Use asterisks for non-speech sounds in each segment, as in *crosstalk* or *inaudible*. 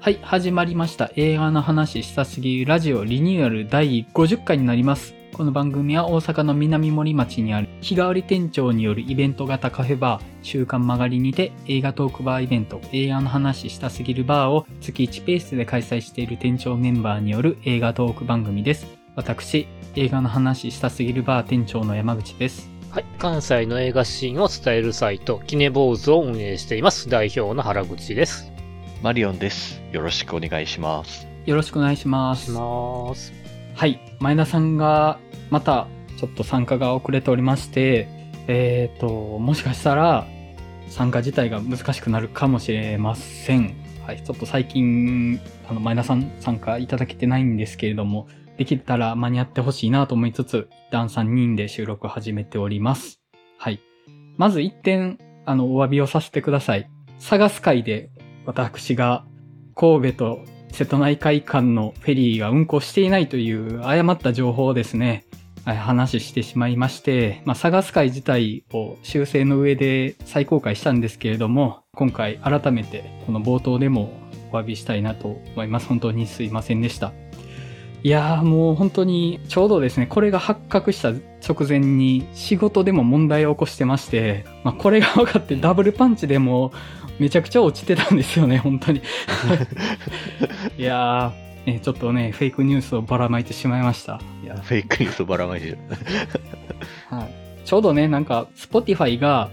はい、始まりました。映画の話したすぎるラジオリニューアル第50回になります。この番組は大阪の南森町にある日替わり店長によるイベント型カフェバー、週刊曲がりにて映画トークバーイベント、映画の話したすぎるバーを月1ペースで開催している店長メンバーによる映画トーク番組です。私、映画の話したすぎるバー店長の山口です。はい。関西の映画シーンを伝えるサイト、キネボーズを運営しています。代表の原口です。マリオンです。よろしくお願いします。よろしくお願いします。します。はい。前田さんが、また、ちょっと参加が遅れておりまして、えっ、と、もしかしたら、参加自体が難しくなるかもしれません。はい。ちょっと最近、あの、前田さん参加いただけてないんですけれども、できたら間に合ってほしいなと思いつつ、一旦3人で収録始めております。はい。まず一点、あの、お詫びをさせてください。探す会で、私が、神戸と瀬戸内海間のフェリーが運航していないという誤った情報をですね、話してしまいまして、まあ、探す会自体を修正の上で再公開したんですけれども、今回改めてこの冒頭でもお詫びしたいなと思います。本当にすいませんでした。いやーもう本当にちょうどですね、これが発覚した直前に仕事でも問題を起こしてまして、まあ、これが分かってダブルパンチでもめちゃくちゃ落ちてたんですよね、*laughs* 本当に。*laughs* いやー、ね、ちょっとね、フェイクニュースをばらまいてしまいました。いやフェイクニュースばらまいてる。*laughs* はい、ちょうどね、なんか、Spotify が、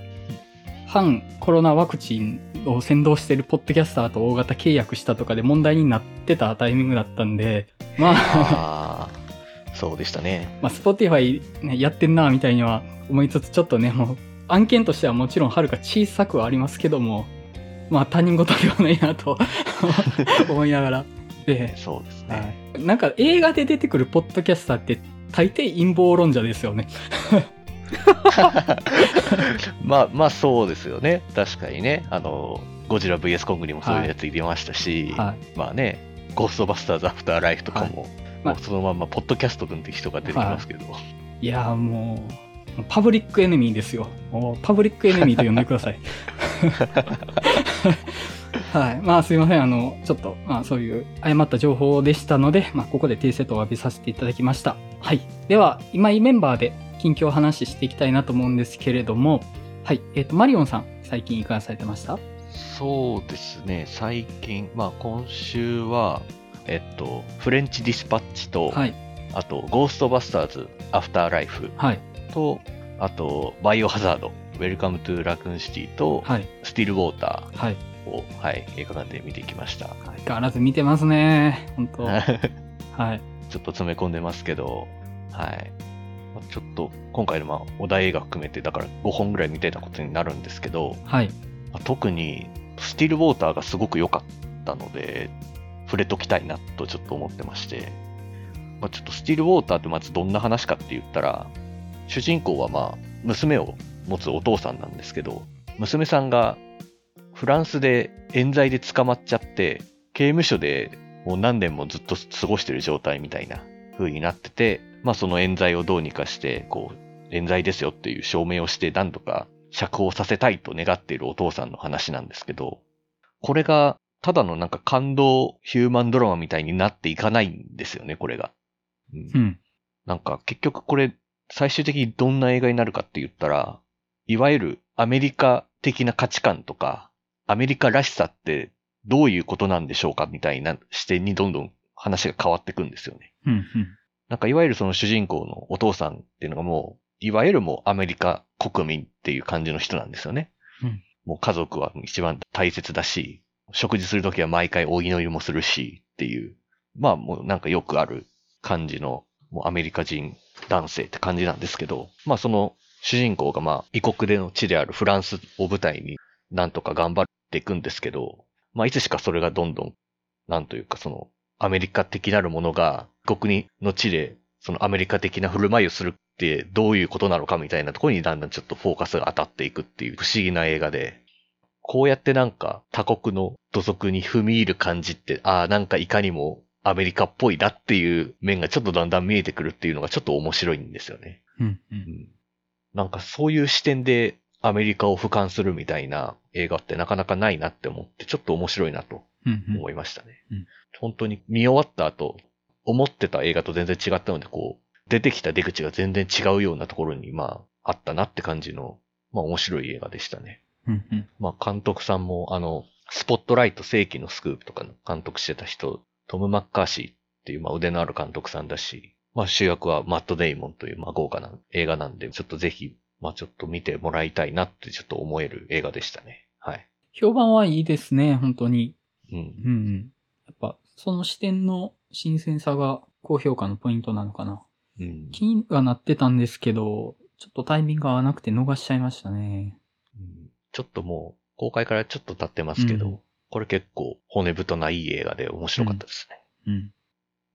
反コロナワクチンを先導してるポッドキャスターと大型契約したとかで問題になってたタイミングだったんで、まあ、そうでしたね。まあ、Spotify、ね、やってんな、みたいには思いつつ、ちょっとね、もう、案件としてはもちろんはるか小さくはありますけども、まあ、他人事ではないなと *laughs* 思いながら。で、そうですはね。い、なんか映画で出てくるポッドキャスターって大抵陰謀論者ですよね。*laughs* まあまあそうですよね。確かにね。あの、ゴジラ VS コングにもそういうやつ入れましたし、はい。まあね、ゴーストバスターズアフターライフとかも、まあもうそのまんまポッドキャスト君って人が出てきますけど、いやーもう、パブリックエネミーですよ。パブリックエネミーと呼んでください。*laughs* はい。まあすいません。あの、ちょっと、まあそういう誤った情報でしたので、まあここで訂正とお詫びさせていただきました。はい。では、今井メンバーで近況を話していきたいなと思うんですけれども、はい。えっ、と、マリオンさん、最近いかがされてました？そうですね、最近、まあ今週は、えっと、フレンチディスパッチと、はい。あと、ゴーストバスターズアフターライフはい。と、あと、バイオハザード、ウェルカムトゥラクーンシティと、はい。スティルウォータはい。ーを、はい、映画館で見てきました。相変わらず見てますね。本当 *laughs* はい。ちょっと詰め込んでますけど、はい。まあちょっと、今回のまあ、お題映画含めて、だから5本ぐらい見てたことになるんですけど、はい。まあ特に、スティルウォーターがすごく良かったので、触れときたいなとちょっと思ってまして、まあ、ちょっとスティルウォーターってまずどんな話かって言ったら、主人公はまあ、娘を持つお父さんなんですけど、娘さんがフランスで冤罪で捕まっちゃって、刑務所でもう何年もずっと過ごしてる状態みたいな風になってて、まあその冤罪をどうにかして、こう、冤罪ですよっていう証明をして何とか釈放させたいと願っているお父さんの話なんですけど、これがただのなんか感動ヒューマンドラマみたいになっていかないんですよね、これが。うんうん。なんか結局これ最終的にどんな映画になるかって言ったら、いわゆるアメリカ的な価値観とか、アメリカらしさってどういうことなんでしょうかみたいな視点にどんどん話が変わっていくんですよね。うん。うん。なんかいわゆるその主人公のお父さんっていうのがもう、いわゆるもうアメリカ国民っていう感じの人なんですよね。うんもう家族は一番大切だし、食事するときは毎回お祈りもするしっていう、まあもうなんかよくある感じのもうアメリカ人男性って感じなんですけど、まあその主人公がまあ異国での地であるフランスを舞台になんとか頑張っていくんですけど、まあいつしかそれがどんどん、なんというかそのアメリカ的なるものが異国の地でそのアメリカ的な振る舞いをするってどういうことなのかみたいなところにだんだんちょっとフォーカスが当たっていくっていう不思議な映画で、こうやってなんか他国の土足に踏み入る感じって、ああ、なんかいかにもアメリカっぽいなっていう面がちょっとだんだん見えてくるっていうのがちょっと面白いんですよね。うん。なんかそういう視点でアメリカを俯瞰するみたいな映画ってなかなかないなって思って、ちょっと面白いなと思いましたね。うん本当に見終わった後、思ってた映画と全然違ったので、こう、出てきた出口が全然違うようなところに、まあ、あったなって感じの、まあ面白い映画でしたね。うんうんまあ監督さんも、あの、スポットライト世紀のスクープとかの監督してた人、トム・マッカーシーっていう、まあ腕のある監督さんだし、まあ主役はマット・デイモンという、まあ豪華な映画なんで、ちょっとぜひ、まあちょっと見てもらいたいなってちょっと思える映画でしたね。はい。評判はいいですね、本当に。うん。うんうん。やっぱ、その視点の新鮮さが高評価のポイントなのかな。うん。気にはなってたんですけど、ちょっとタイミングが合わなくて逃しちゃいましたね。うんちょっともう、公開からちょっと経ってますけど、うんこれ結構骨太ないい映画で面白かったですね。うん。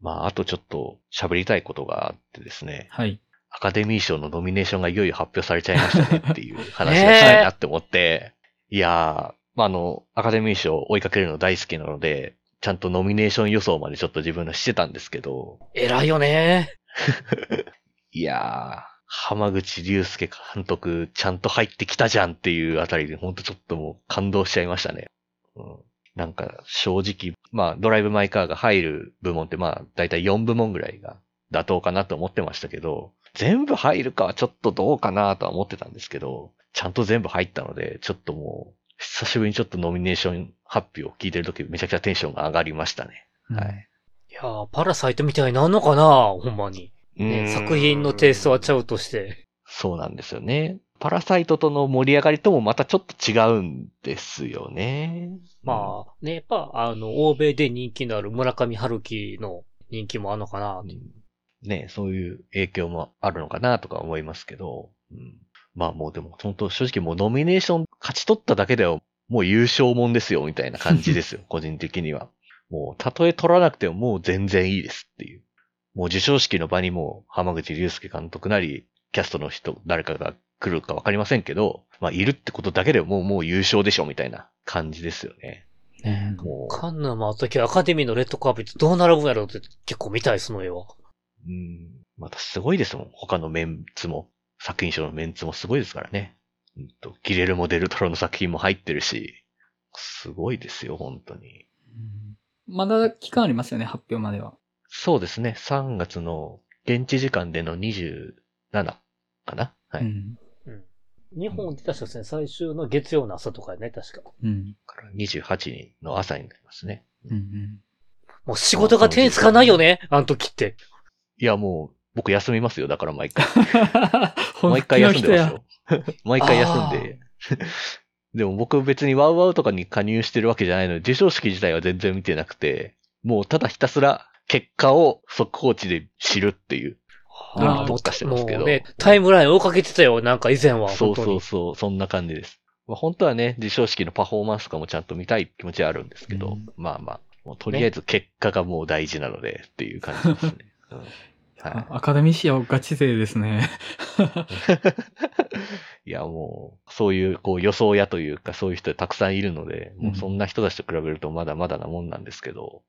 まあ、あとちょっと喋りたいことがあってですね、はい。アカデミー賞のノミネーションがいよいよ発表されちゃいましたねっていう話がしたいなって思って、*laughs* いやー、まあ、あの、アカデミー賞追いかけるの大好きなので、ちゃんとノミネーション予想までちょっと自分のしてたんですけど、偉いよね。いやー、浜口竜介監督、ちゃんと入ってきたじゃんっていうあたりで、ほんとちょっともう感動しちゃいましたね。うん、なんか、正直、まあ、ドライブ・マイ・カーが入る部門って、まあ、だいたい4部門ぐらいが妥当かなと思ってましたけど、全部入るかはちょっとどうかなとは思ってたんですけど、ちゃんと全部入ったので、ちょっともう、久しぶりにちょっとノミネーション発表を聞いてるときめちゃくちゃテンションが上がりましたね。はい。いやー、パラサイトみたいになんのかなほんまに。ね、作品のテイストはちゃうとして。そうなんですよね。パラサイトとの盛り上がりともまたちょっと違うんですよね。まあ、ね、やっぱ、あの、欧米で人気のある村上春樹の人気もあるのかなうんね、そういう影響もあるのかなとか思いますけど、うん、まあもうでも本当正直もうノミネーション勝ち取っただけではもう優勝もんですよみたいな感じですよ、*laughs* 個人的には。もうたとえ取らなくてももう全然いいですっていう。もう授賞式の場にも浜口竜介監督なり、キャストの人、誰かが来るかわかりませんけど、まあいるってことだけでもうもう優勝でしょみたいな感じですよね。ねもう。カンヌもあった時アカデミーのレッドカーペットどうなるんやろうって結構見たい、その絵は。うん。またすごいですもん。他のメンツも。作品賞のメンツもすごいですからね。うんと、ギレルモ・デルトロの作品も入ってるし、すごいですよ、本当に。うんまだ期間ありますよね、発表までは。そうですね。3月の現地時間での27かなはい。うん。うん。日本で確かですね、最終の月曜の朝とかね、確か。うん。から28日の朝になりますね。うんうん。もう仕事が手につかないよね、あの時って。いや、もう、僕休みますよ。だから毎回。*laughs* 本毎回。休んでますよ。*laughs* 毎回休んで。でも僕別にワウワウとかに加入してるわけじゃないので、授賞式自体は全然見てなくて、もうただひたすら結果を速報値で知るっていう。あー特化してますけどもうね、タイムライン追いかけてたよ、なんか以前は。そう本当にそうそう、そんな感じです。まあ、本当はね、授賞式のパフォーマンスとかもちゃんと見たい気持ちはあるんですけど、うんまあまあ、もうとりあえず結果がもう大事なのでっていう感じですね。うんはアカデミー賞ガチ勢ですね。い、*laughs* いやもう、そういうこう予想屋というかそういう人たくさんいるので、もうそんな人たちと比べるとまだまだなもんなんですけど、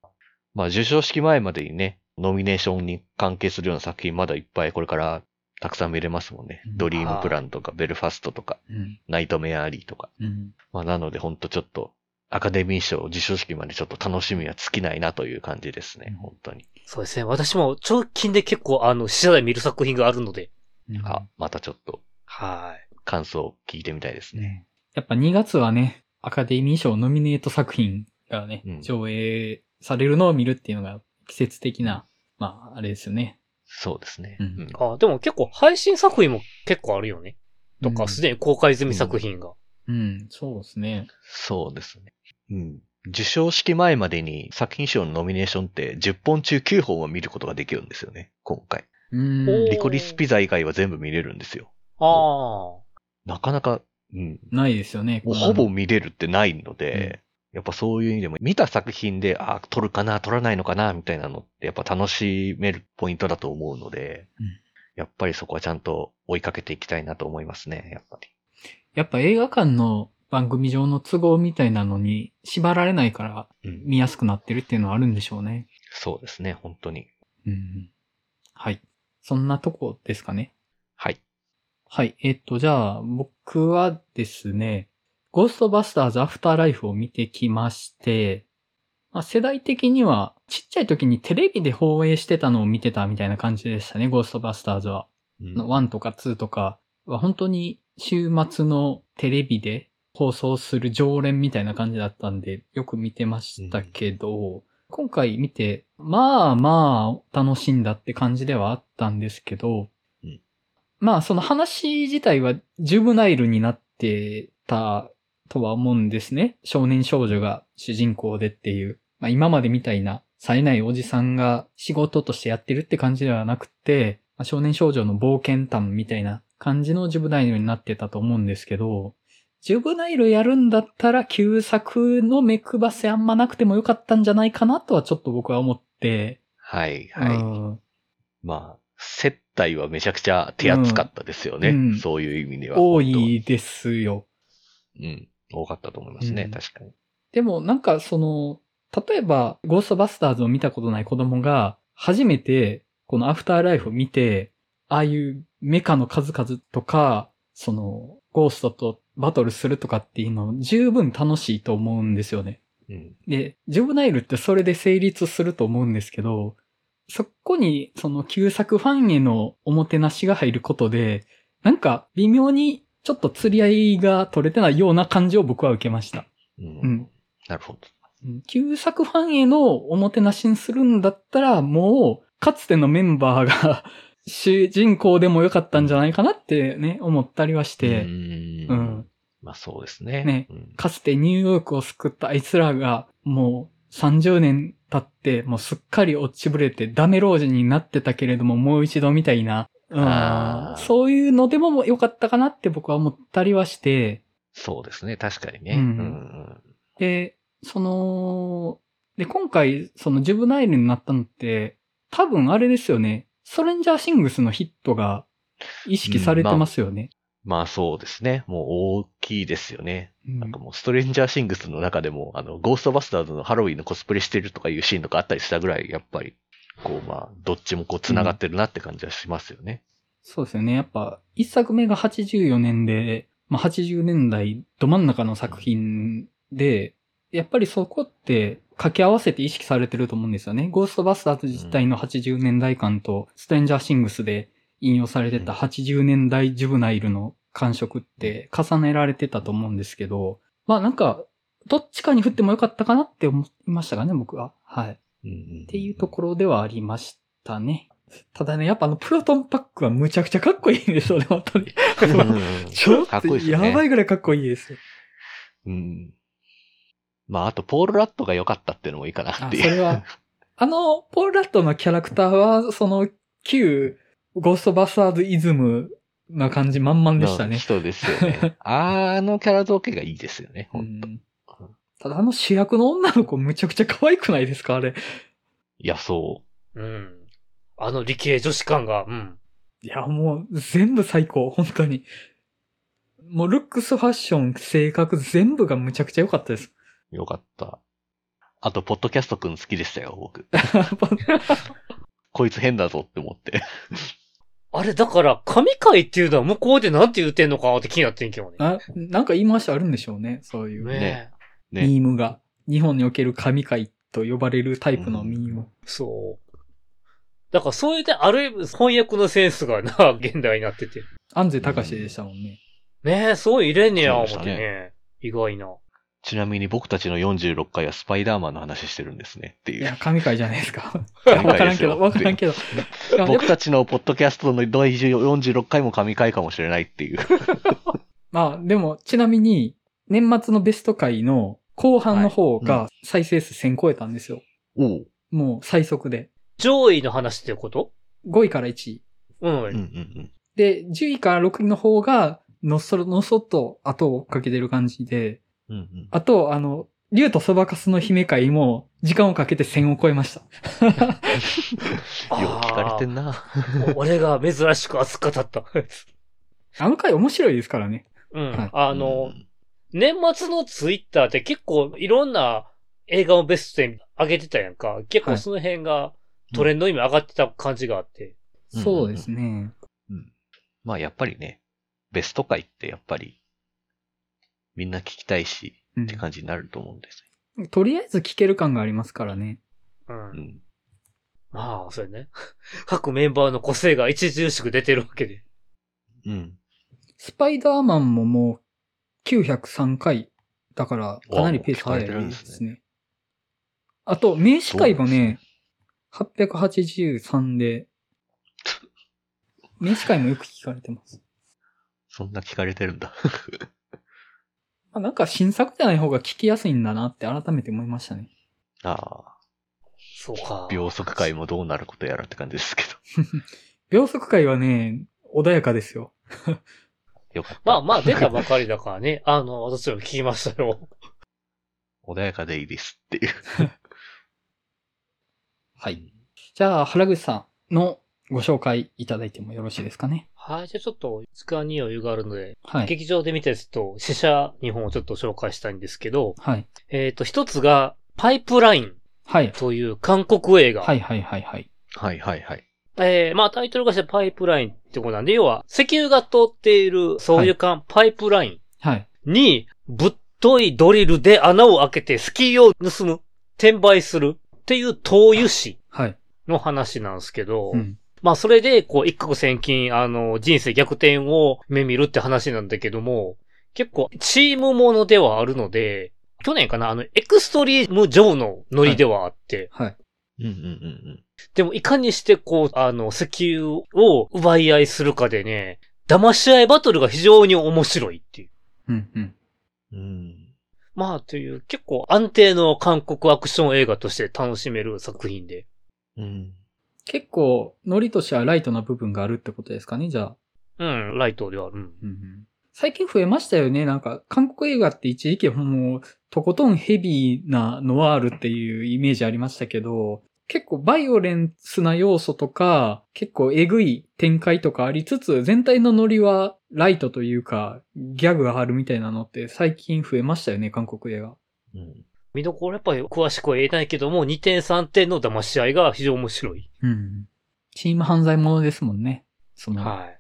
まあ授賞式前までにね、ノミネーションに関係するような作品まだいっぱいこれからたくさん見れますもんね。うんドリームプランとかベルファストとか、うん。ナイトメアリーとか。うん。まあなのでほんとちょっと、アカデミー賞授賞式までちょっと楽しみは尽きないなという感じですね、うん本当に。そうですね。私も直近で結構、あの、試写で見る作品があるので。うんあ、またちょっとはい。感想を聞いてみたいですね。ね。やっぱ2月はね、アカデミー賞ノミネート作品がね、うん上映されるのを見るっていうのが季節的な、まあ、あれですよね。そうですね。うんうんあ、でも結構配信作品も結構あるよね。とか、うんすでに公開済み作品が。うん、そうですね。そうですね。うん。授賞式前までに作品賞のノミネーションって10本中9本は見ることができるんですよね、今回。うん。リコリスピザ以外は全部見れるんですよ。ああ。なかなか、うん。ないですよね。ほぼ見れるってないので、やっぱそういう意味でも、見た作品で、あ、撮るかな、撮らないのかな、みたいなのって、やっぱ楽しめるポイントだと思うので、うんやっぱりそこはちゃんと追いかけていきたいなと思いますね、やっぱり。やっぱ映画館の番組上の都合みたいなのに縛られないからうん。見やすくなってるっていうのはあるんでしょうね。そうですね、本当に。うん。はい。そんなとこですかね。はい。はい。えっと、じゃあ、僕はですね、ゴーストバスターズアフターライフを見てきまして、まあ、世代的には、ちっちゃい時にテレビで放映してたのを見てたみたいな感じでしたね、ゴーストバスターズは。うん。1とか2とかは本当に週末のテレビで放送する常連みたいな感じだったんで、よく見てましたけど、今回見て、まあまあ楽しんだって感じではあったんですけど、うん。まあその話自体はジュブナイルになってたとは思うんですね。少年少女が主人公でっていう。まあ今までみたいな冴えないおじさんが仕事としてやってるって感じではなくて、まあ少年少女の冒険譚みたいな感じのジュブナイルになってたと思うんですけど、ジュブナイルやるんだったら旧作の目配せあんまなくてもよかったんじゃないかなとはちょっと僕は思って、はい、はい。うんまあ、接待はめちゃくちゃ手厚かったですよね。うんそういう意味では。多本いですよ。当うん。多かったと思いますね、うん確かに。でもなんかその、例えばゴーストバスターズを見たことない子供が初めてこのアフターライフを見て、ああいうメカの数々とか、そのゴーストとバトルするとかっていうの十分楽しいと思うんですよね。うん。で、ジョブナイルってそれで成立すると思うんですけど、そこにその旧作ファンへのおもてなしが入ることで、なんか微妙にちょっと釣り合いが取れてないような感じを僕は受けました。うん。うんなるほど。うん旧作ファンへのおもてなしにするんだったら、もう、かつてのメンバーが *laughs* 主人公でもよかったんじゃないかなってね、思ったりはしうて、んうん。まあそうですね。ねうんかつてニューヨークを救ったあいつらが、もう30年経って、もうすっかり落ちぶれてダメ老人になってたけれども、もう一度みたいな、うんそういうのでもよかったかなって僕は思ったりはして、そうですね、確かにね。うんうんで、その、で、今回、そのジュブナイルになったのって、多分あれですよね。ストレンジャーシングスのヒットが意識されてますよね。まあそうですね。もう大きいですよね。うんなんかもうストレンジャーシングスの中でも、あの、ゴーストバスターズのハロウィンのコスプレしてるとかいうシーンとかあったりしたぐらい、やっぱり、こうまあ、どっちもこう繋がってるなって感じはしますよね。そうですよね。やっぱ、一作目が84年で、まあ、80年代ど真ん中の作品で、やっぱりそこって掛け合わせて意識されてると思うんですよね。ゴーストバスターズ自体の80年代感と、ストレンジャーシングスで引用されてた80年代ジュブナイルの感触って重ねられてたと思うんですけど、まあなんか、どっちかに振ってもよかったかなって思いましたかね、僕は。はい。っていうところではありましたね。ただね、やっぱあのプロトンパックはむちゃくちゃかっこいいんですよね、本当に。*laughs* ちょっかっとこいいですよねやばいぐらいかっこいいですよ。うん。まあ、あと、ポール・ラットが良かったっていうのもいいかなあ、っていう。それは、あの、ポール・ラットのキャラクターは、その、旧ゴーストバスターズイズムな感じ満々でしたね。人ですよね。*laughs* あのキャラ造形がいいですよね。うほんとんただあの主役の女の子むちゃくちゃ可愛くないですかあれ。いや、そうん。あの理系女子感が、うん。いや、もう全部最高、本当に。もうルックス、ファッション、性格全部がむちゃくちゃ良かったです。う。よかった。あと、ポッドキャストくん好きでしたよ、僕。*laughs* こいつ変だぞって思って。あれ、だから、神回っていうのは向こうでなんて言うてんのかなって気になってんけどね。ななんか言い回しあるんでしょうね、そういう。ねえ。ね。ミームが。日本における神回と呼ばれるタイプのミーム。そう。だから、そういう点、ある意味、翻訳のセンスがな、*laughs* 現代になってて。安西隆でしたもんね。ねえ、そう入れんねや、思ってそうでしたね。意外な。ちなみに僕たちの46回はスパイダーマンの話してるんですね。っていう。いや、神回じゃないですか。*laughs* 神わからんけど、わからんけど。*laughs* 僕たちのポッドキャストの第46回も神回かもしれないっていう。まあ、でも、ちなみに、年末のベスト回の後半の方はが再生数1000超えたんですよ。おう。もう最速で。上位の話ってこと？5位から1位。うん。うんうんうん。で、10位から6位の方が、のっそろのそっと後を追っかけてる感じで、うんうん。あと、あの、竜とそばかすの姫会も、時間をかけて1000を超えました。*laughs* よう聞かれてんな。もう俺が珍しく熱く語った。*laughs* あの回面白いですからね。うん。はいあの、うん年末のツイッターって結構いろんな映画をベストに上げてたやんか。結構その辺がトレンドにも上がってた感じがあって。うんそうですね。うん。まあやっぱりね、ベスト回ってやっぱりみんな聞きたいしうんって感じになると思うんですとりあえず聴ける感がありますからね。うん。うん。まあ、そうやね。*laughs* 各メンバーの個性が著しく出てるわけで。うん。スパイダーマンももう903回。だから、かなりペース早いでですすね。あと、名詞会もね、883で、名詞会もよく聞かれてます。そんな聞かれてるんだ。*laughs* あなんか新作じゃない方が聞きやすいんだなって改めて思いましたね。ああ。そうか。秒速回もどうなることやらって感じですけど。*laughs* 秒速回はね、穏やかですよ。よかった。まあまあ、出たばかりだからね。*laughs* あの、私も聞きましたよ。穏やかでいいですっていう。*laughs* はい。じゃあ、原口さんのご紹介いただいてもよろしいですかね。はい、じゃあちょっと、時間に余裕があるので、はい。劇場で見たやつと、死者2本をちょっと紹介したいんですけど、はい。えっ、と、一つが、パイプラインはい。という韓国映画。はいはいはいはい。はいはいはい。えー、まあタイトルがしてパイプラインってことなんで、要は、石油が通っている、そういう管、パイプライはい。ンに、ぶっといドリルで穴を開けてスキーを盗む、転売するっていう投油士はい。の話なんですけど、うん。まあそれで、こう、一攫千金、あの、人生逆転を目見るって話なんだけども、結構、チームものではあるので、去年かな、あの、エクストリーム上のノリではあって、はい。うんうんうんでもいかにしてこう、あの、石油を奪い合いするかでね、騙し合いバトルが非常に面白いっていう。うんうん。まあ、という結構安定の韓国アクション映画として楽しめる作品で。うん。結構、ノリとしてはライトな部分があるってことですかね、じゃあ。うん、ライトではある。うん。うんうん最近増えましたよね。なんか、韓国映画って一時期もう、とことんヘビーなノワールっていうイメージありましたけど、結構バイオレンスな要素とか、結構エグい展開とかありつつ、全体のノリはライトというか、ギャグがあるみたいなのって最近増えましたよね、韓国映画。うん。見どころやっぱり詳しくは言えないけども、2点3点の騙し合いが非常に面白い。うん。チーム犯罪者ですもんね。その、はい。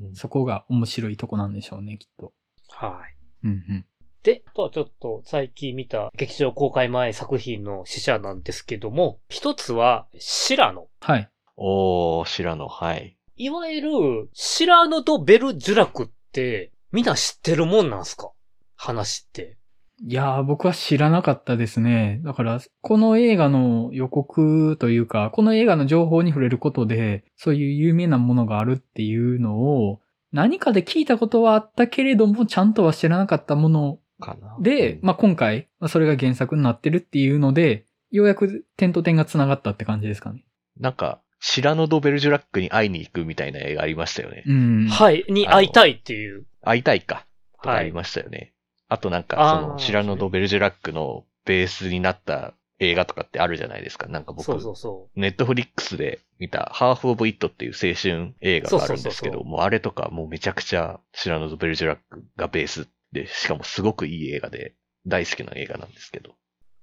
うんそこが面白いとこなんでしょうね、きっと。はい。うんうん。で、あとはちょっと最近見た劇場公開前作品の死者なんですけども、一つは、シラノ。はい。おー、白野、はい。いわゆる、シラノとベルジュラクって、みんな知ってるもんなんすか？話って。いやー、僕は知らなかったですね。だから、この映画の予告というか、この映画の情報に触れることで、そういう有名なものがあるっていうのを、何かで聞いたことはあったけれども、ちゃんとは知らなかったものかな。で、まあ、今回、まあそれが原作になってるっていうので、ようやく点と点が繋がったって感じですかね。なんか、白野ドベルジュラックに会いに行くみたいな映画ありましたよね。うん。い。はい、に会いたいっていう。会いたいか。とかはいありましたよね。あとなんか、その、白野ドベルジュラックのベースになった映画とかってあるじゃないですか。なんか僕、そうそうそネットフリックスで見た、ハーフ・オブ・イットっていう青春映画があるんですけど、そうそうそうそうもうあれとかもうめちゃくちゃ白野ドベルジュラックがベースで、しかもすごくいい映画で、大好きな映画なんですけど。う。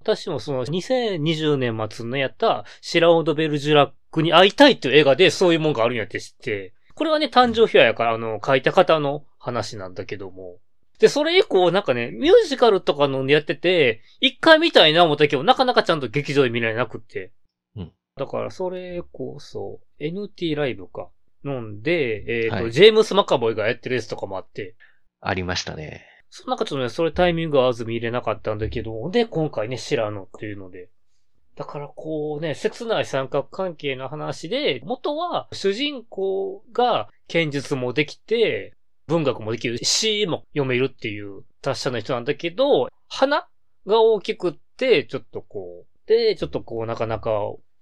私もその2020年末のやったシラオドベルジュラックに会いたいっていう映画でそういうもんがあるんやって知って、これはね、誕生秘話やから、あの、書いた方の話なんだけども。で、それ以降、なんかね、ミュージカルとかのやってて、一回見たいな思ったけど、なかなかちゃんと劇場で見られなくって。うんだから、それこそ、NT ライブか。飲んで、えっ、と、はいジェームス・マカボイがやってるやつとかもあって、ありましたね。その中ちょっとね、それタイミング合わず見れなかったんだけど、で、今回ね、シラノっていうので。だからこうね、切ない三角関係の話で、元は主人公が剣術もできて、文学もできる、詩も読めるっていう達者な人なんだけど、鼻が大きくって、ちょっとこう、で、ちょっとこう、なかなか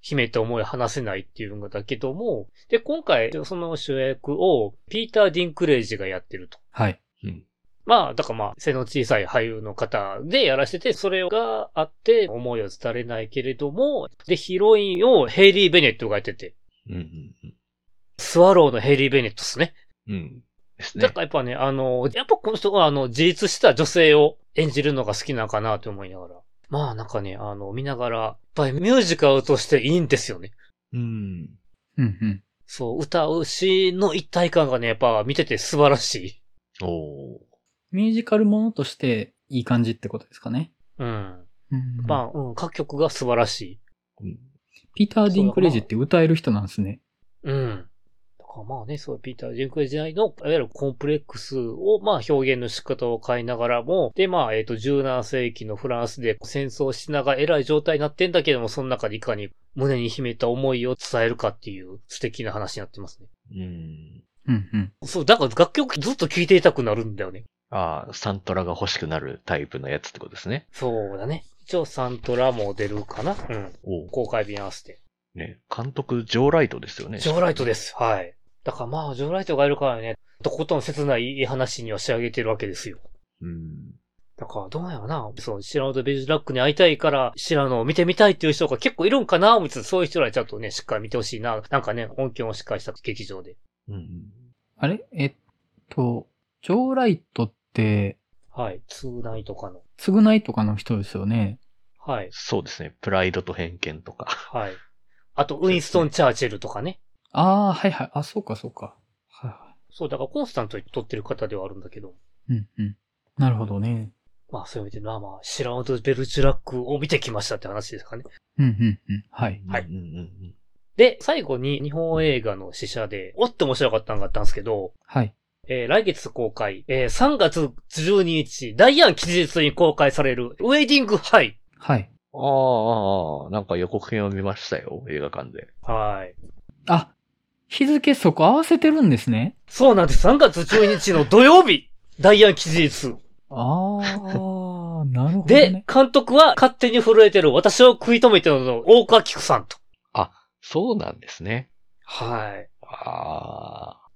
秘めた思いを話せないっていうんだけども、で、今回、その主役をピーター・ディンクレイジがやってると。はい。うん。まあ、だからまあ、背の小さい俳優の方でやらせてて、それがあって、思いを伝えれないけれども、で、ヒロインをヘイリー・ベネットがやってて、うんうんスワローのヘイリー・ベネットですね。うん。うん。ですねだか。らやっぱね、あの、やっぱこの人はあの、自立した女性を演じるのが好きなのかなと思いながら。まあなんかね、あの、見ながら、やっぱりミュージカルとしていいんですよね。うん。うんうん。そう、歌うしの一体感がね、やっぱ見てて素晴らしい。おー。ミュージカルものとしていい感じってことですかね。うん。うんまあ、うん、各曲が素晴らしい。うんピーター・ディンクレジって歌える人なんですね。うん。だからまあね、そう、ピーター・ジェンクレ時代の、いわゆるコンプレックスを、まあ表現の仕方を変えながらも、で、まあ、えっ、と、17世紀のフランスで戦争しながら偉い状態になってんだけども、その中でいかに胸に秘めた思いを伝えるかっていう素敵な話になってますね。うん。うんうん。そう、だから楽曲ずっと聴いていたくなるんだよね。ああ、サントラが欲しくなるタイプのやつってことですね。そうだね。一応サントラも出るかなうん。お公開日に合わせて。ね、監督、ジョーライトですよね。ジョーライトです。はい。だからまあ、ジョーライトがいるからね、とことん切ない話には仕上げてるわけですよ。うん。だからどうやろな。そう、シラノとベジラックに会いたいから、シラノを見てみたいっていう人が結構いるんかな思いつつ、そういう人らにちゃんとね、しっかり見てほしいな。なんかね、音響をしっかりした劇場で。うん。あれ？えっと、ジョーライトって、はい。ツーナイとかの。償いとかの人ですよね。はい。そうですね。プライドと偏見とか。はい。あと、ウィンストン・チャーチルとかね。ああ、はいはい。あ、そうかそうか。はいはそう、だからコンスタントに撮ってる方ではあるんだけど。い。うんうん。なるほどね。まあ、そういう意味で、まあまあ、シラノとベルチュラックを見てきましたって話ですかね。うんうんうん。はい。はいうんうんうんで、最後に日本映画の試写で、おって面白かったのがあったんですけど、はい。えー来月公開、えー3月12日、ダイアン期日に公開される、ウェディングハイ。はい。ああああ、なんか予告編を見ましたよ。映画館で。はい。あ、日付そこ合わせてるんですね。そうなんです。3月12日の土曜日、*laughs* ダイアン期日。ああ、なるほどでね。、監督は勝手に震えてる私を食い止めてるの大川菊さんと。そうなんですね。はい。ああ。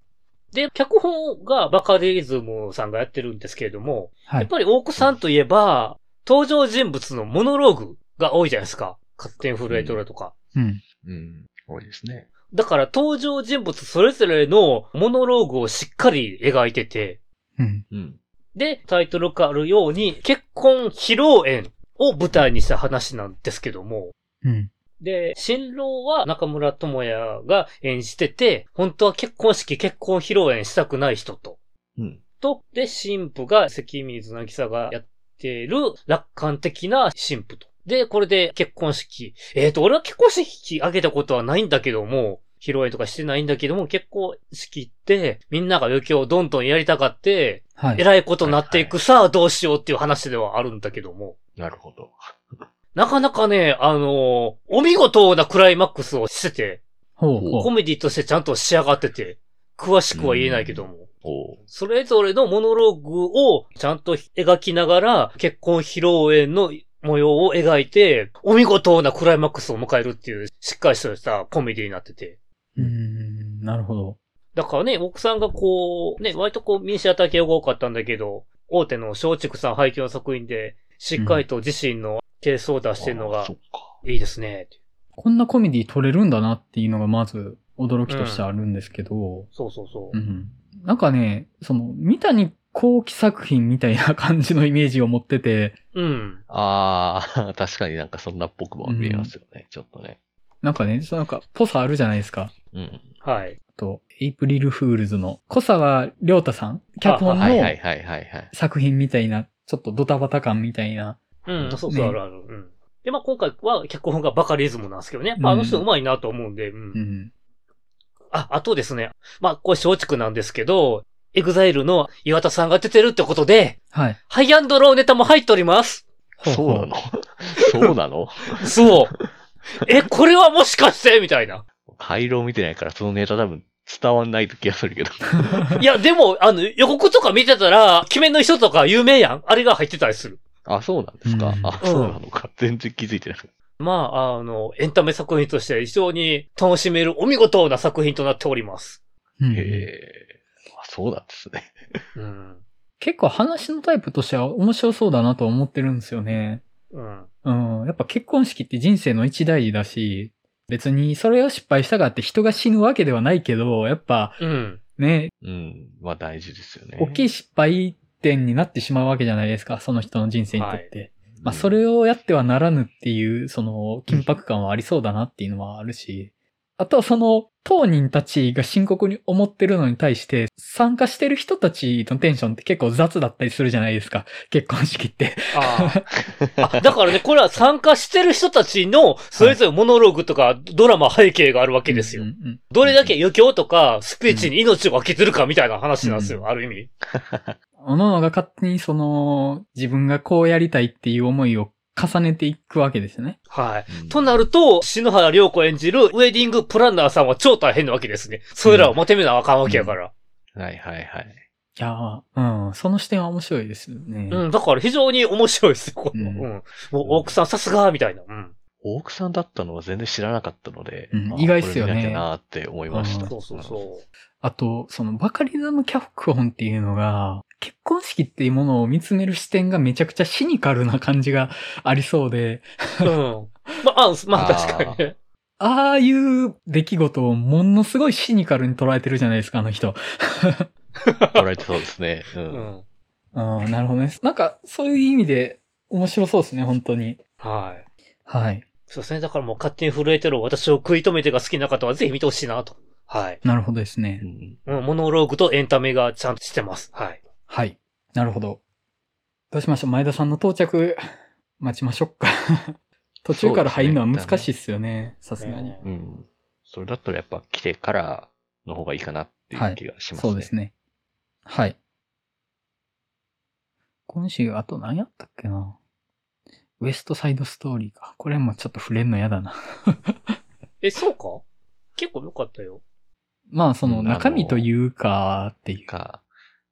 で、脚本がバカデリズムさんがやってるんですけれども、はい。やっぱり大久さんといえば、登場人物のモノローグが多いじゃないですか。勝手に震えてるとか。うん。うん。多いですね。だから登場人物それぞれのモノローグをしっかり描いてて、うん。うん。で、タイトルがあるように、結婚披露宴を舞台にした話なんですけども、うん。で、新郎は中村智也が演じてて、本当は結婚式、結婚披露宴したくない人と。うん。と、で、神父が関水渚がやっている楽観的な神父と。で、これで結婚式。えっ、と、俺は結婚式挙げたことはないんだけども、披露宴とかしてないんだけども、結婚式って、みんなが余興をどんどんやりたがって、はい。偉いことになっていく、さあどうしようっていう話ではあるんだけども、なるほど。なかなかね、あのーお見事なクライマックスをしてて、ほうほう。コメディとしてちゃんと仕上がってて、詳しくは言えないけども、それぞれのモノローグをちゃんと描きながら、結婚披露宴の模様を描いて、お見事なクライマックスを迎えるっていう、しっかりとしたコメディになってて。うーん、なるほど。だからね、奥さんがこう、ね、割とこう、ミニシアター系が多かったんだけど、大手の松竹さん配給の作品で、しっかりと自身のケースを出してるのが。いいですね。こんなコメディ撮れるんだなっていうのがまず驚きとしてあるんですけど、そうそうそうう。ん。なんかね、その、三谷幸喜作品みたいな感じのイメージを持ってて、うん。ああ、*laughs* 確かになんかそんなっぽくも見えますよね。ちょっとね。なんかね、そのなんか、ぽさあるじゃないですか。うん。はい。あと、エイプリルフールズの古沢良太さん脚本のはいはいはいはいはい。作品みたいな、ちょっとドタバタ感みたいな。うん、ねそうそう、あるある。うん。で、まあ今回は脚本がバカリズムなんですけどね。まああの人うん上手いなと思うんで、うん。うん。あ、あとですね。まあこれ松竹なんですけど、 EXILE の岩田さんが出てるってことで、はい。ハイアンドローネタも入っております。ほそうなの？*laughs* そうなの？そう。え、これはもしかして？みたいな。ハイロー見てないからそのネタ多分伝わんない気がするけど。いや、でも、あの、予告とか見てたら、鬼面の人とか有名やん。あれが入ってたりする。あ、そうなんですか？うんあ、そうなのか。全然気づいてなかっまあ、あの、エンタメ作品として非常に楽しめるお見事な作品となっております。うんた。へえ。あ、そうなんですね。うん。結構話のタイプとしては面白そうだなと思ってるんですよね。うん。うん。やっぱ結婚式って人生の一大事だし、別にそれを失敗したからって人が死ぬわけではないけど、やっぱうん。ね、うん。まあ大事ですよね。大きい失敗点になってしまうわけじゃないですか、その人の人生にとって。まあそれをやってはならぬっていう、その緊迫感はありそうだなっていうのはあるし、あとはその当人たちが深刻に思ってるのに対して、参加してる人たちのテンションって結構雑だったりするじゃないですか。結婚式って。ああ。*laughs* あ、だからね、これは参加してる人たちの、それぞれモノローグとか、ドラマ背景があるわけですよ。うんうんどれだけ余興とか、スピーチに命を分けてるかみたいな話なんですよ、うんある意味。おのおのが勝手にその、自分がこうやりたいっていう思いを重ねていくわけですね。はい。うんとなると、篠原涼子演じるウェディングプランナーさんは超大変なわけですね。それらをまとめなあかんわけやから。はいはいはい。いやーうん、その視点は面白いですよね。うん、だから非常に面白いですよ、これはうんうん。もう奥さんさすが、みたいな。うん。大草さんだったのは全然知らなかったので、うんあ意外っすよね見なきゃなーって思いました。うんそうそうそう。あと、そのバカリズム脚本っていうのが、結婚式っていうものを見つめる視点がめちゃくちゃシニカルな感じがありそうで、うん。まあ、あまあ確かにね。ああいう出来事をものすごいシニカルに捉えてるじゃないですか、あの人。捉えてそうですね。う。うんん。うん、なるほどね。なんか、そういう意味で面白そうですね、本当に。はい。はい。そうですね。だからもう勝手に震えてる私を食い止めてが好きな方はぜひ見てほしいなと。はい。なるほどですねう。んうん、モノローグとエンタメがちゃんとしてます。はい。はい。なるほど。どうしましょう？前田さんの到着、*laughs* 待ちましょうか。*laughs* 途中から入るのは難しいっすよね。さすがに。ねうん。それだったらやっぱ来てからの方がいいかなっていう気がしますね。そうですね。はい。今週、あと何やったっけな？ウエストサイドストーリーか。これもちょっと触れんの嫌だな。*laughs* え、そうか？結構良かったよ。まあ、その中身というかっていう。か、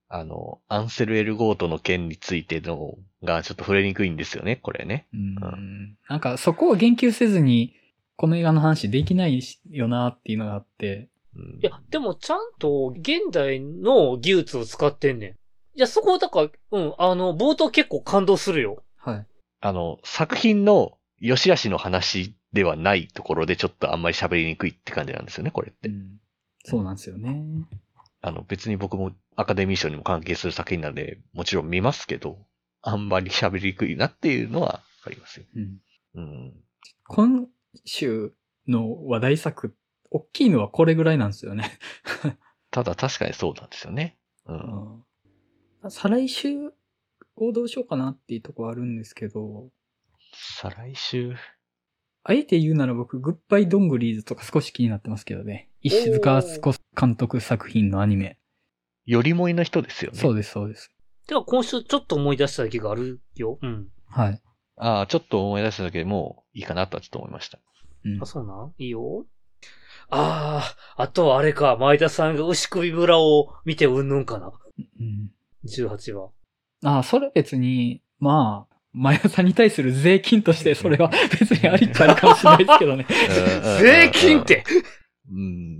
あの、アンセル・エルゴートの件についてのがちょっと触れにくいんですよね、これね。うん。なんかそこを言及せずに、この映画の話できないよなっていうのがあって。うんいや、でもちゃんと現代の技術を使ってんねん。いや、そこだから、うん、あの、冒頭結構感動するよ。はい。あの、作品の良し悪しの話ではないところでちょっとあんまり喋りにくいって感じなんですよね、これって。うん。そうなんですよね。あの、別に僕もアカデミー賞にも関係する作品なんで、もちろん見ますけど、あんまり喋りにくいなっていうのはわかりますよ。うん。うん。今週の話題作、大きいのはこれぐらいなんですよね。*laughs* ただ確かにそうなんですよね。う。うんん再来週をどうしようかなっていうところあるんですけど、再来週、あえて言うなら僕、グッバイドングリーズとか少し気になってますけどね。石塚敦子監督作品のアニメ。よりもいの人ですよね。そうです、そうです。では今週ちょっと思い出した時があるよ。うん。はい。ああ、ちょっと思い出しただけでもういいかなとはちょっと思いました。うんあ、そうな？んいいよ。ああ、あとはあれか、前田さんが牛首村を見てうんぬんかな。うん18話。ああ、それ別に、まあ、前田さんに対する税金としてそれは別にありっちゃありかもしれないですけどね。税金って？うん。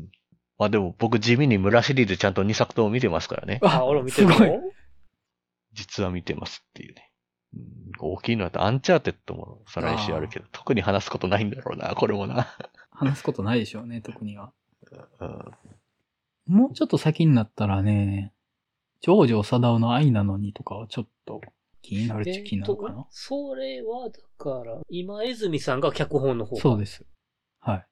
まあでも僕地味に村シリーズちゃんと2作とも見てますからね。あ、俺も見てるすごいよ。実は見てますっていうね。うん、大きいのだとアンチャーテッドも再来週あるけど、特に話すことないんだろうな、これもな。話すことないでしょうね、特には。うん、もうちょっと先になったらね、城定秀夫の愛なのにとかはちょっと気になるっちゃ気にな？るかな。それは、だから、今泉さんが脚本の方そうです。はい。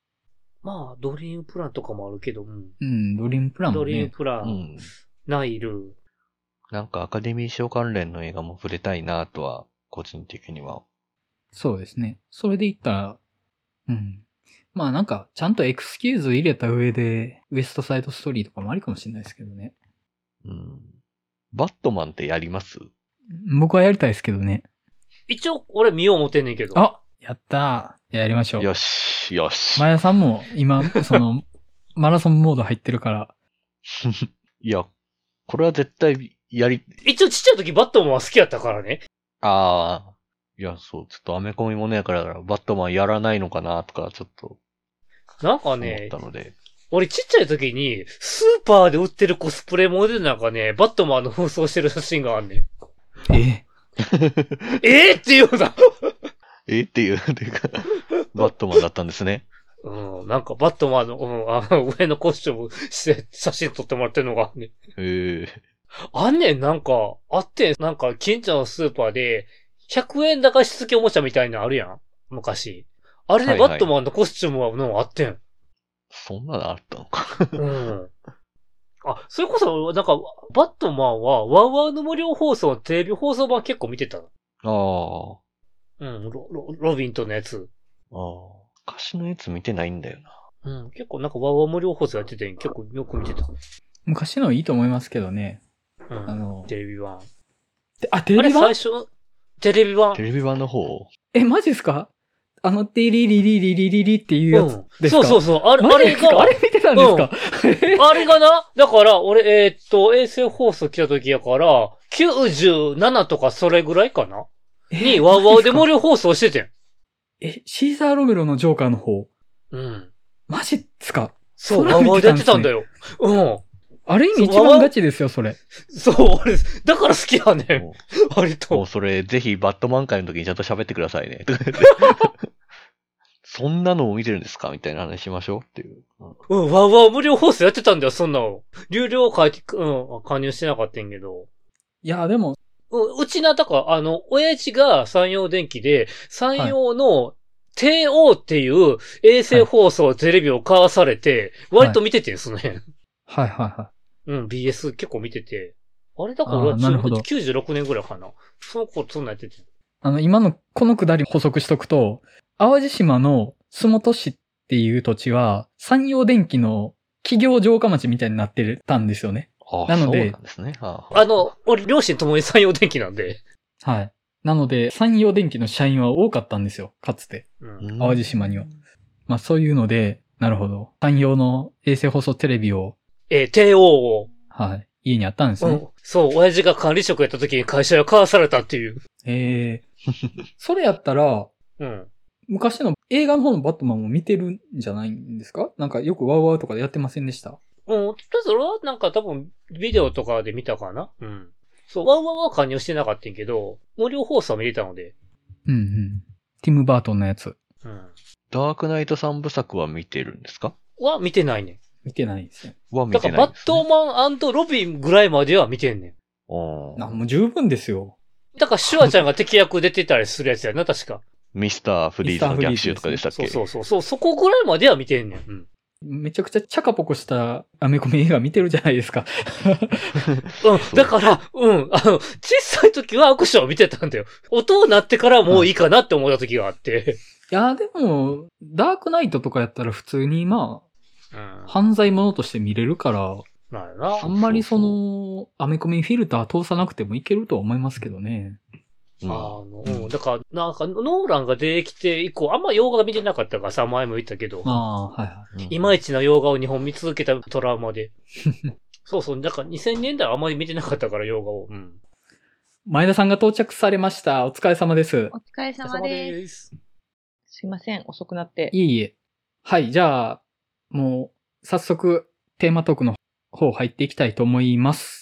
まあ、ドリームプランとかもあるけど、うん。うん、ドリームプランもドリームね。プラン、うん。ナイル。なんかアカデミー賞関連の映画も触れたいなとは、個人的には。そうですね。それで言ったら、うん。まあなんか、ちゃんとエクスキューズ入れた上で、ウエストサイドストーリーとかもありかもしれないですけどね。うん。バットマンってやります？僕はやりたいですけどね。一応、俺見よう思ってんねんけど。あやったーやりましょう。よし、よし。前田さんも今、*laughs* その、マラソンモード入ってるから、*laughs* いや、これは絶対やり、一応ちっちゃい時バットマンは好きやったからね。ああ、いや、そう、ちょっとアメコミもねやから、バットマンやらないのかなとか、ちょっとなんか思っねた、ので。俺ちっちゃい時に、スーパーで売ってるコスプレモデルなんかね、バットマンの扮装してる写真があんねん。え？*laughs* え？ー、っていうような。え？っていう、ていうか、*laughs* バットマンだったんですね。うん、なんかバットマンの、うん、あの上のコスチュームして写真撮ってもらってるのがあんねん。ええあんねん、なんか、あってん、なんか近所のスーパーで、100円高し付きおもちゃみたいなのあるやん。昔。あれでバットマンのコスチュームはのあってん。そんなのあったのか。うん。あ、それこそ、なんか、バットマンは、ワウワウの無料放送のテレビ放送版結構見てたの。あうん、ロ、ロロビンとのやつ。あ。ああ。昔のやつ見てないんだよな。うん、結構なんかワウワウ無料放送やってて、結構よく見てた。昔のいいと思いますけどね。うん。あの、テレビ版。であ、テレビ版？最初、テレビ版テ。レビ版の方、え、マジですか？あの、テリリリリリリリっていうやつうんですか、そうそうそう。あれ、あれマジですか？が、あれ見てたんですか、あれがな、だから、俺、えーっと、衛星放送来た時やから、97とかそれぐらいかなに、ワウワウで無料放送しててん。え、シーザーロメロのジョーカーの方？うん。マジっすか？そう、ワウワウでやってたんだよ。うん。ある意味一番ガチですよ、それ。そう、俺、だから好きやねん。も割うもうと。それ、ぜひバットマン会の時にちゃんと喋ってくださいね。とか言ってそんなのを見てるんですか？みたいな話しましょうっていう。うんうん、ワウワウ無料放送やってたんだよ、そんなの。流量書いて、うん、加入してなかったんやけど。いや、でも、うちな、だから、あの、親父が山陽電機で、山陽の、帝王っていう衛星放送テレビを買わされて、割と見ててん、その辺。はいはいはうん、BS 結構見てて。あれだから俺はなるほど96年ぐらいかな。その頃そんなんやってて。い。あの、今のこのくだり補足しとくと、淡路島の洲本市っていう土地は、山陽電機の企業城下町みたいになってたんですよね。ああ、なのでそうなんですね。あああの、俺、両親ともに山陽電機なんで。はい。なので、山陽電機の社員は多かったんですよ、かつて。うん。淡路島には。まあそういうので、なるほど。山陽の衛星放送テレビを、えー帝王を。はい、家にあったんですね。うん。そう、親父が管理職やった時に会社が買わされたっていう。ええそれやったら、うん。昔の映画の方のバットマンも見てるんじゃないんですか？なんかよくワウワウとかでやってませんでした？うん、とりあえず俺はなんか多分ビデオとかで見たかな？うん。そう、ワンワンは加入してなかったんやけど、無料放送は見れたので。うんうん。ティム・バートンのやつ。うん。ダークナイト三部作は見てるんですか？は見てないね見てないですね。はん。見てないんです、だからバットね。マンロビンぐらいまでは見てんねん。あああ、もう十分ですよ。だからシュワちゃんが敵役出てたりするやつやな、確か。ミスターフリーズの逆襲とかでしたっけ？そうそうそう。そう、そこぐらいまでは見てんねん。うん。めちゃくちゃチャカポコしたアメコミ映画見てるじゃないですか。うん。だから、うん。あの、小さい時はアクションを見てたんだよ。音を鳴ってからもういいかなって思った時があって。いや、でも、ダークナイトとかやったら普通にまうんあ、。犯罪者として見れるから、あ。んまりその、アメコミにフィルター通さなくてもいけるとは思いますけどね。うんあの、うん。だから、なんか、ノーランが出てきて以降、あんま洋画見てなかったからさ、前も言ったけど。ああ、はいはい。うんいまいちな洋画を2本見続けたトラウマで。*laughs* そうそう。だから2000年代はあんまり見てなかったから、洋画を。うん。前田さんが到着されました。お疲れ様です。お疲れ様です。す。すいません、遅くなって。いえいえ。はい、じゃあ、もう、早速、テーマトークの方入っていきたいと思います。